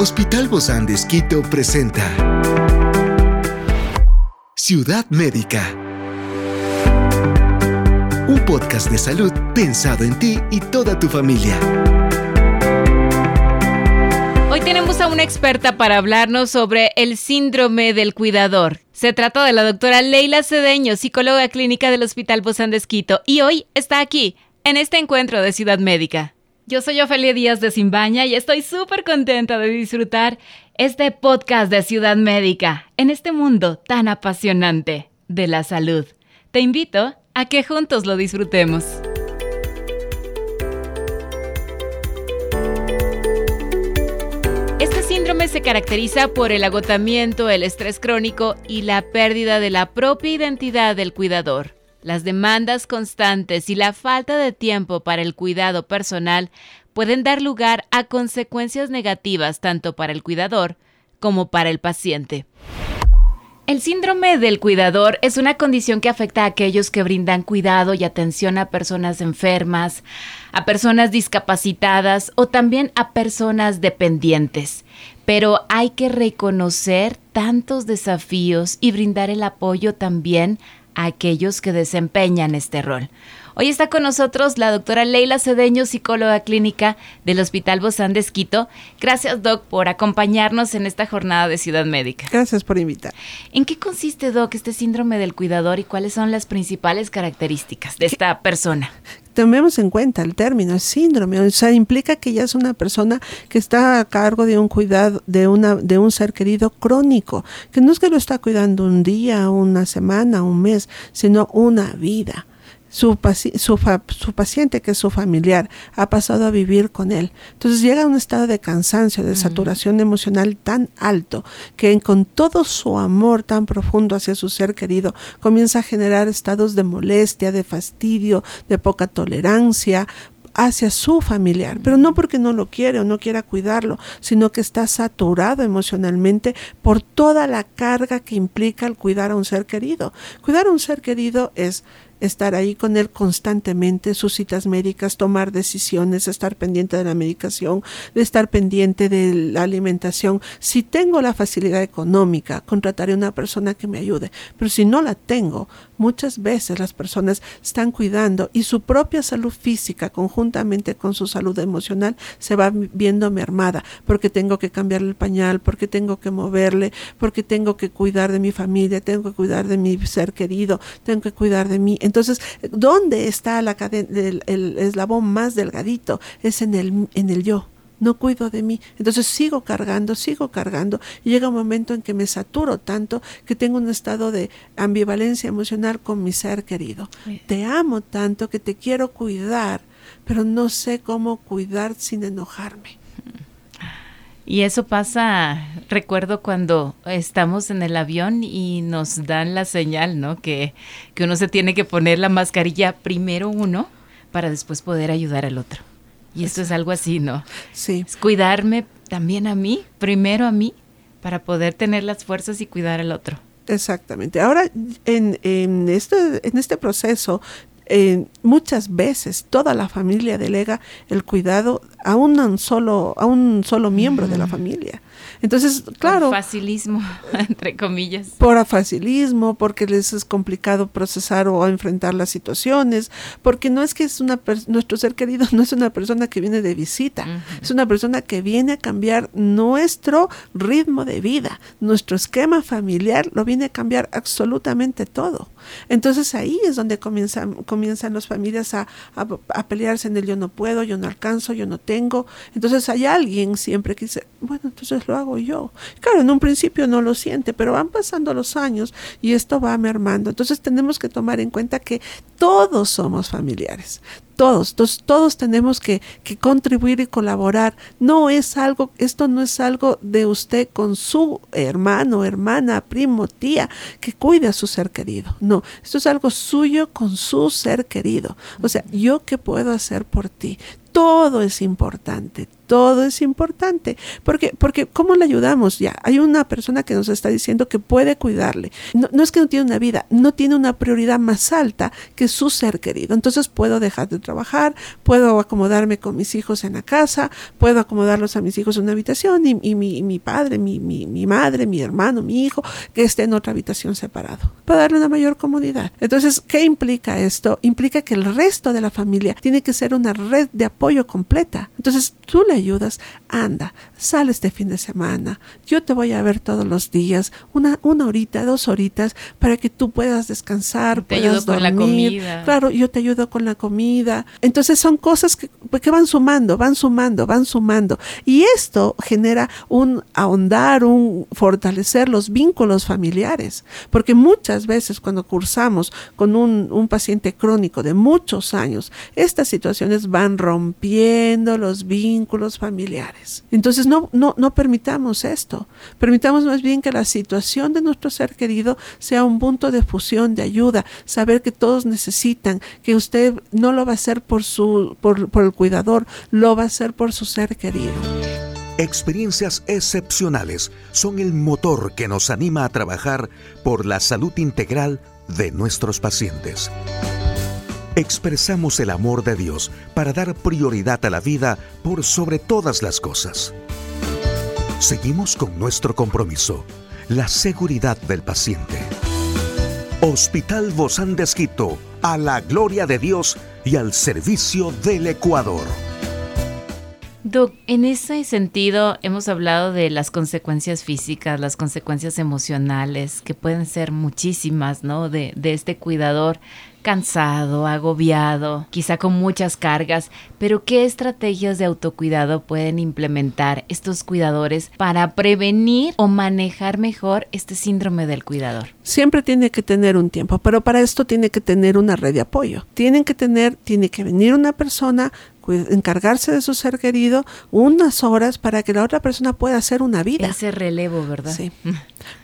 Hospital Bozán de presenta Ciudad Médica. Un podcast de salud pensado en ti y toda tu familia. Hoy tenemos a una experta para hablarnos sobre el síndrome del cuidador. Se trata de la doctora Leila Cedeño, psicóloga clínica del Hospital Bozán de y hoy está aquí, en este encuentro de Ciudad Médica. Yo soy Ofelia Díaz de Simbaña y estoy súper contenta de disfrutar este podcast de Ciudad Médica en este mundo tan apasionante de la salud. Te invito a que juntos lo disfrutemos. Este síndrome se caracteriza por el agotamiento, el estrés crónico y la pérdida de la propia identidad del cuidador. Las demandas constantes y la falta de tiempo para el cuidado personal pueden dar lugar a consecuencias negativas tanto para el cuidador como para el paciente. El síndrome del cuidador es una condición que afecta a aquellos que brindan cuidado y atención a personas enfermas, a personas discapacitadas o también a personas dependientes. Pero hay que reconocer tantos desafíos y brindar el apoyo también a aquellos que desempeñan este rol. Hoy está con nosotros la doctora Leila Cedeño, psicóloga clínica del Hospital Bozán de Esquito. Gracias, Doc, por acompañarnos en esta jornada de Ciudad Médica. Gracias por invitar. ¿En qué consiste, Doc, este síndrome del cuidador y cuáles son las principales características de esta persona? Tomemos en cuenta el término síndrome, o sea, implica que ya es una persona que está a cargo de un cuidado, de una, de un ser querido crónico, que no es que lo está cuidando un día, una semana, un mes, sino una vida su, su, paciente, que es su familiar, ha pasado a vivir con él. Entonces llega a un estado de cansancio, de saturación emocional tan alto, que con todo su amor tan profundo hacia su ser querido, comienza a generar estados de molestia, de fastidio, de poca tolerancia, hacia su familiar, pero no porque no lo quiere o no quiera cuidarlo, sino que está saturado emocionalmente por toda la carga que implica el cuidar a un ser querido. Cuidar a un ser querido es estar ahí con él constantemente, sus citas médicas, tomar decisiones, estar pendiente de la medicación, de estar pendiente de la alimentación. Si tengo la facilidad económica, contrataré una persona que me ayude, pero si no la tengo, muchas veces las personas están cuidando y su propia salud física conjuntamente con su salud emocional se va viendo mermada, porque tengo que cambiarle el pañal, porque tengo que moverle, porque tengo que cuidar de mi familia, tengo que cuidar de mi ser querido, tengo que cuidar de mí entonces, ¿dónde está la el, el, eslabón más delgadito? Es en el, en el yo. No cuido de mí. Entonces sigo cargando, sigo cargando. Y llega un momento en que me saturo tanto que tengo un estado de ambivalencia emocional con mi ser querido. Te amo tanto que te quiero cuidar, pero no sé cómo cuidar sin enojarme. Y eso pasa, recuerdo cuando estamos en el avión y nos dan la señal, ¿no? Que, que uno se tiene que poner la mascarilla primero uno para después poder ayudar al otro. Y esto es algo así, ¿no? Sí. Es cuidarme también a mí, primero a mí, para poder tener las fuerzas y cuidar al otro. Exactamente. Ahora, en, en, este, en este proceso eh, muchas veces toda la familia delega el cuidado a un solo, a un solo miembro de la familia. Entonces, claro. Por facilismo, entre comillas. Por facilismo, porque les es complicado procesar o enfrentar las situaciones, porque no es que es una nuestro ser querido no es una persona que viene de visita, es una persona que viene a cambiar nuestro ritmo de vida, nuestro esquema familiar lo viene a cambiar absolutamente todo. Entonces ahí es donde comienzan, comienzan las familias a, a pelearse en el yo no puedo, yo no alcanzo, yo no tengo. Entonces hay alguien siempre que dice, bueno, entonces lo hago yo. Claro, en un principio no lo siente, pero van pasando los años y esto va mermando. Entonces tenemos que tomar en cuenta que todos somos familiares, todos, todos, todos tenemos que, que, contribuir y colaborar. No es algo, esto no es algo de usted con su hermano, hermana, primo, tía, que cuide a su ser querido. No, esto es algo suyo con su ser querido. O sea, yo qué puedo hacer por ti. Todo es importante, todo es importante. Porque, porque ¿cómo le ayudamos? Ya, hay una persona que nos está diciendo que puede cuidarle. No, es que no tiene una vida, no tiene una prioridad más alta que su ser querido. Entonces puedo dejar de trabajar, puedo acomodarme con mis hijos en la casa, puedo acomodarlos a mis hijos en una habitación y, mi, mi, padre, mi, mi, mi, madre, mi hermano, mi hijo, que esté en otra habitación separado, para darle una mayor comodidad. Entonces, ¿qué implica esto? Implica que el resto de la familia tiene que ser una red de apoyo completa. Entonces, tú le ayudas, anda, sale este fin de semana, yo te voy a ver todos los días, una, una horita, dos horitas, para que tú puedas descansar, te ayudo con la comida. Claro, yo te ayudo con la comida. Entonces son cosas que, que van sumando, van sumando, van sumando. Y esto genera un ahondar, un fortalecer los vínculos familiares, porque muchas veces cuando cursamos con un, un paciente crónico de muchos años, estas situaciones van rompiendo los vínculos familiares. Entonces no, no, no permitamos esto, permitamos más bien que la situación de nuestro ser querido sea un punto de fusión, de ayuda, saber que todos necesitan, que usted no lo va a hacer por, su, por, por el cuidador, lo va a hacer por su ser querido. Experiencias excepcionales son el motor que nos anima a trabajar por la salud integral de nuestros pacientes. Expresamos el amor de Dios para dar prioridad a la vida por sobre todas las cosas. Seguimos con nuestro compromiso, la seguridad del paciente. Hospital Bozán de Esquito, a la gloria de Dios y al servicio del Ecuador. Doc, en ese sentido hemos hablado de las consecuencias físicas, las consecuencias emocionales, que pueden ser muchísimas, ¿no? De este cuidador cansado, agobiado, quizá con muchas cargas, pero ¿qué estrategias de autocuidado pueden implementar estos cuidadores para prevenir o manejar mejor este síndrome del cuidador? Siempre tiene que tener un tiempo, pero para esto tiene que tener una red de apoyo. Tienen que tener, tiene que venir una persona encargarse de su ser querido unas horas para que la otra persona pueda hacer una vida. Ese relevo, ¿verdad? Sí.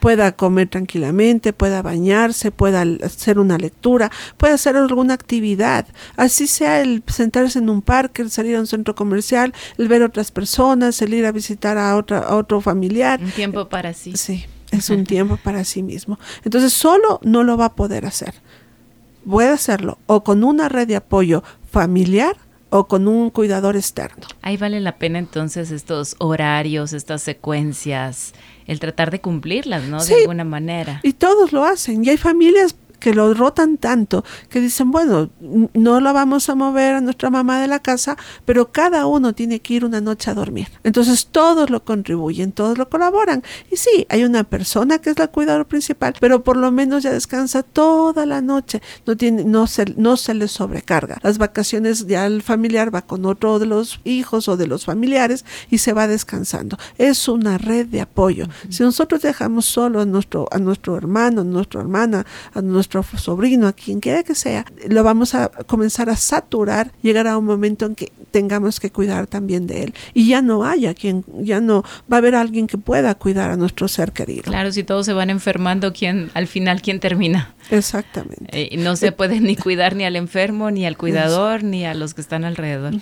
pueda comer tranquilamente, pueda bañarse, pueda hacer una lectura, pueda hacer alguna actividad. Así sea el sentarse en un parque, el salir a un centro comercial, el ver otras personas, el ir a visitar a, otra, a otro familiar. Un tiempo para sí. Sí, es un tiempo para sí mismo. Entonces solo no lo va a poder hacer. Puede hacerlo o con una red de apoyo familiar o con un cuidador externo. Ahí vale la pena entonces estos horarios, estas secuencias, el tratar de cumplirlas, ¿no? de alguna manera. Y todos lo hacen. Y hay familias que lo rotan tanto que dicen, bueno, no la vamos a mover a nuestra mamá de la casa, pero cada uno tiene que ir una noche a dormir. Entonces todos lo contribuyen, todos lo colaboran. Y sí, hay una persona que es la cuidadora principal, pero por lo menos ya descansa toda la noche, no, tiene, no, se, no se le sobrecarga. Las vacaciones ya el familiar va con otro de los hijos o de los familiares y se va descansando. Es una red de apoyo. Si nosotros dejamos solo a nuestro, a nuestro hermano, a nuestra hermana, a nuestro sobrino, a quien quiera que sea, lo vamos a comenzar a saturar, llegar a un momento en que tengamos que cuidar también de él. Y ya no haya quien, ya no va a haber alguien que pueda cuidar a nuestro ser querido. Claro, si todos se van enfermando, ¿quién, al final, ¿quién termina? Exactamente. Eh, no se puede ni cuidar ni al enfermo, ni al cuidador, ni a los que están alrededor.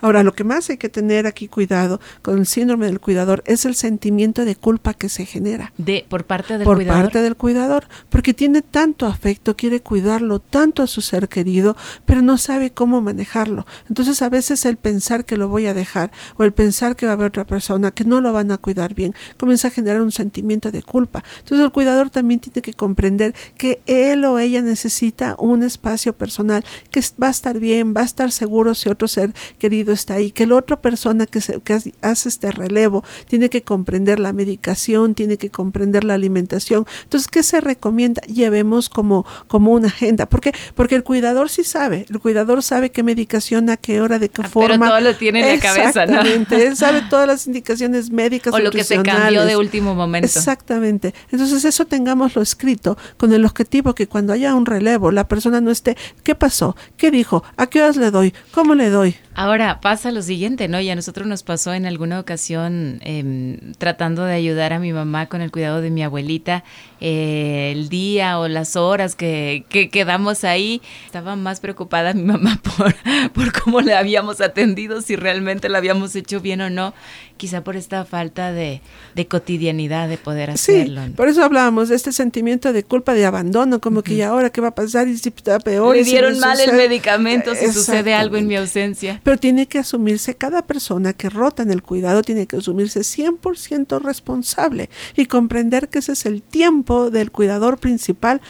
Ahora, lo que más hay que tener aquí cuidado con el síndrome del cuidador es el sentimiento de culpa que se genera. De, por parte del por cuidador. parte del cuidador, porque tiene tanto afecto, quiere cuidarlo tanto a su ser querido, pero no sabe cómo manejarlo. Entonces, a veces el pensar que lo voy a dejar o el pensar que va a haber otra persona que no lo van a cuidar bien, comienza a generar un sentimiento de culpa. Entonces, el cuidador también tiene que comprender que él o ella necesita un espacio personal, que va a estar bien, va a estar seguro si otro ser querido está ahí, que la otra persona que, se, que hace este relevo tiene que comprender la medicación, tiene que comprender la alimentación. Entonces, ¿qué se recomienda? Llevemos como, como una agenda. ¿Por qué? Porque el cuidador sí sabe, el cuidador sabe qué medicación, a qué hora, de qué Ah, forma. Pero todo lo tiene en la cabeza, ¿no? Exactamente, él sabe todas las indicaciones médicas. O lo que se cambió de último momento. Exactamente. Entonces eso tengámoslo escrito con el objetivo que cuando haya un relevo, la persona no esté, ¿qué pasó? ¿Qué dijo? ¿A qué horas le doy? ¿Cómo le doy? Ahora pasa lo siguiente, ¿no? Y a nosotros nos pasó en alguna ocasión eh, tratando de ayudar a mi mamá con el cuidado de mi abuelita, eh, el día o las horas horas que, que quedamos ahí. Estaba más preocupada mi mamá por, por cómo le habíamos atendido, si realmente lo habíamos hecho bien o no quizá por esta falta de, cotidianidad de poder hacerlo. Sí, por eso hablábamos de este sentimiento de culpa, de abandono, como que ya ahora qué va a pasar y si está peor. Le dieron mal el medicamento si sucede algo en mi ausencia. Pero tiene que asumirse, cada persona que rota en el cuidado tiene que asumirse 100% responsable y comprender que ese es el tiempo del cuidador principal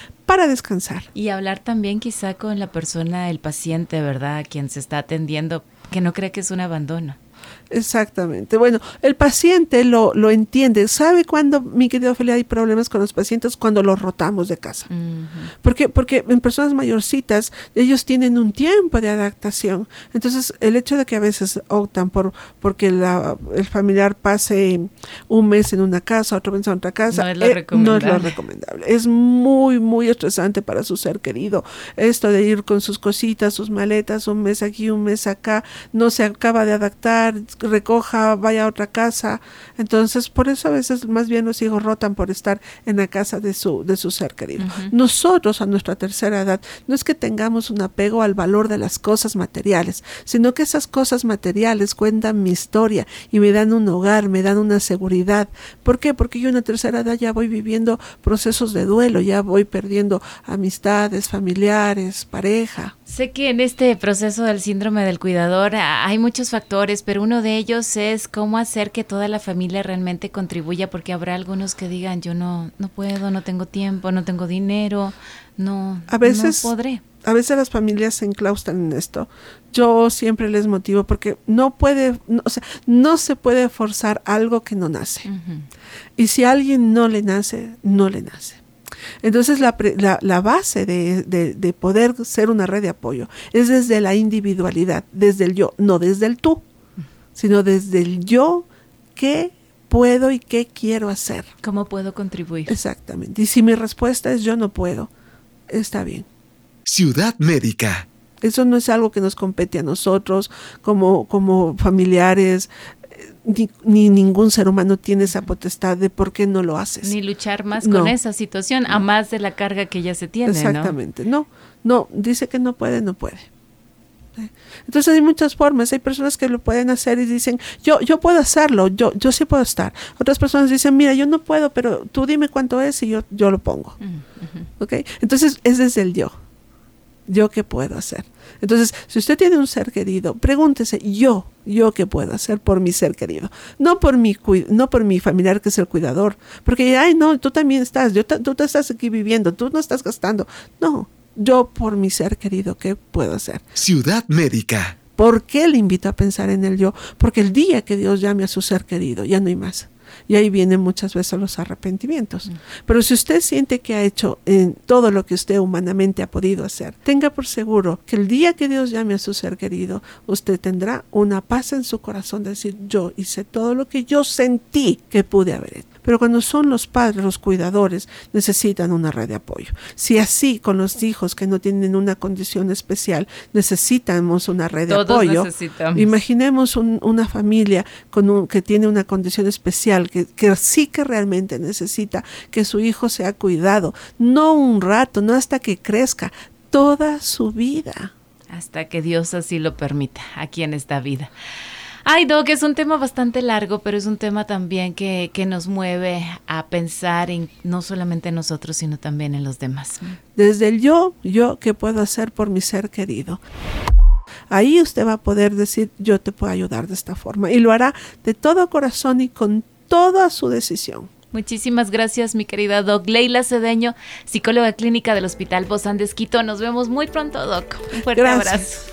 descansar. Y hablar también quizá con la persona, el paciente, ¿verdad? Quien se está atendiendo, que no cree que es un abandono. Exactamente. Bueno, el paciente lo, lo entiende. ¿Sabe cuándo, mi querido Ophelia, hay problemas con los pacientes? Cuando los rotamos de casa. porque, porque en personas mayorcitas, ellos tienen un tiempo de adaptación. Entonces, el hecho de que a veces optan por porque la, el familiar pase un mes en una casa, otro mes en otra casa, no es lo, eh, no es lo recomendable. Es muy, muy estresante para su ser querido. Esto de ir con sus cositas, sus maletas, un mes aquí, un mes acá, no se acaba de adaptar, recoja, vaya a otra casa. Entonces, por eso a veces más bien los hijos rotan por estar en la casa de su, de su ser querido. Nosotros a nuestra tercera edad no es que tengamos un apego al valor de las cosas materiales, sino que esas cosas materiales cuentan mi historia y me dan un hogar, me dan una seguridad. ¿Por qué? Porque yo en la tercera edad ya voy viviendo procesos de duelo, ya voy perdiendo amistades, familiares, pareja. Sé que en este proceso del síndrome del cuidador hay muchos factores, pero uno de ellos es cómo hacer que toda la familia realmente contribuya, porque habrá algunos que digan, yo no, no puedo, no tengo tiempo, no tengo dinero, no, a veces, no podré. A veces las familias se enclaustran en esto. Yo siempre les motivo porque no puede, o sea, no se puede forzar algo que no nace. Y si a alguien no le nace, no le nace. Entonces la, la, base de, de, poder ser una red de apoyo es desde la individualidad, desde el yo, no desde el tú, sino desde el yo, qué puedo y qué quiero hacer. ¿Cómo puedo contribuir? Exactamente. Y si mi respuesta es yo no puedo, está bien. Ciudad Médica. Eso no es algo que nos compete a nosotros como, como familiares, ni, ningún ser humano tiene esa potestad de por qué no lo haces. Ni luchar más con esa situación, a más de la carga que ya se tiene. Exactamente, ¿no? no, dice que no puede, no puede. Entonces hay muchas formas, hay personas que lo pueden hacer y dicen, yo, yo puedo hacerlo, yo, yo sí puedo estar. Otras personas dicen, mira, yo no puedo, pero tú dime cuánto es y yo, yo lo pongo. Entonces es desde el yo. ¿Yo qué puedo hacer? Entonces, si usted tiene un ser querido, pregúntese, yo, yo qué puedo hacer por mi ser querido, no por mi no por mi familiar que es el cuidador, porque ay, no, tú también estás, yo tú te estás aquí viviendo, tú no estás gastando. No, yo por mi ser querido, ¿qué puedo hacer? Ciudad Médica. ¿Por qué le invito a pensar en el yo? Porque el día que Dios llame a su ser querido, ya no hay más. Y ahí vienen muchas veces los arrepentimientos. Pero si usted siente que ha hecho en todo lo que usted humanamente ha podido hacer, tenga por seguro que el día que Dios llame a su ser querido, usted tendrá una paz en su corazón de decir, yo hice todo lo que yo sentí que pude haber hecho. Pero cuando son los padres, los cuidadores, necesitan una red de apoyo. Si así con los hijos que no tienen una condición especial, necesitamos una red de apoyo. Imaginemos una familia con un, que tiene una condición especial, que, que sí que realmente necesita que su hijo sea cuidado, no un rato, no hasta que crezca, toda su vida. Hasta que Dios así lo permita aquí en esta vida. Ay, Doc, es un tema bastante largo, pero es un tema también que, que nos mueve a pensar en no solamente en nosotros, sino también en los demás. Desde el yo, yo, ¿qué puedo hacer por mi ser querido? Ahí usted va a poder decir, yo te puedo ayudar de esta forma. Y lo hará de todo corazón y con toda su decisión. Muchísimas gracias, mi querida Doc. Leila Cedeño, psicóloga clínica del Hospital Bozán de Esquito. Nos vemos muy pronto, Doc. Un fuerte abrazo.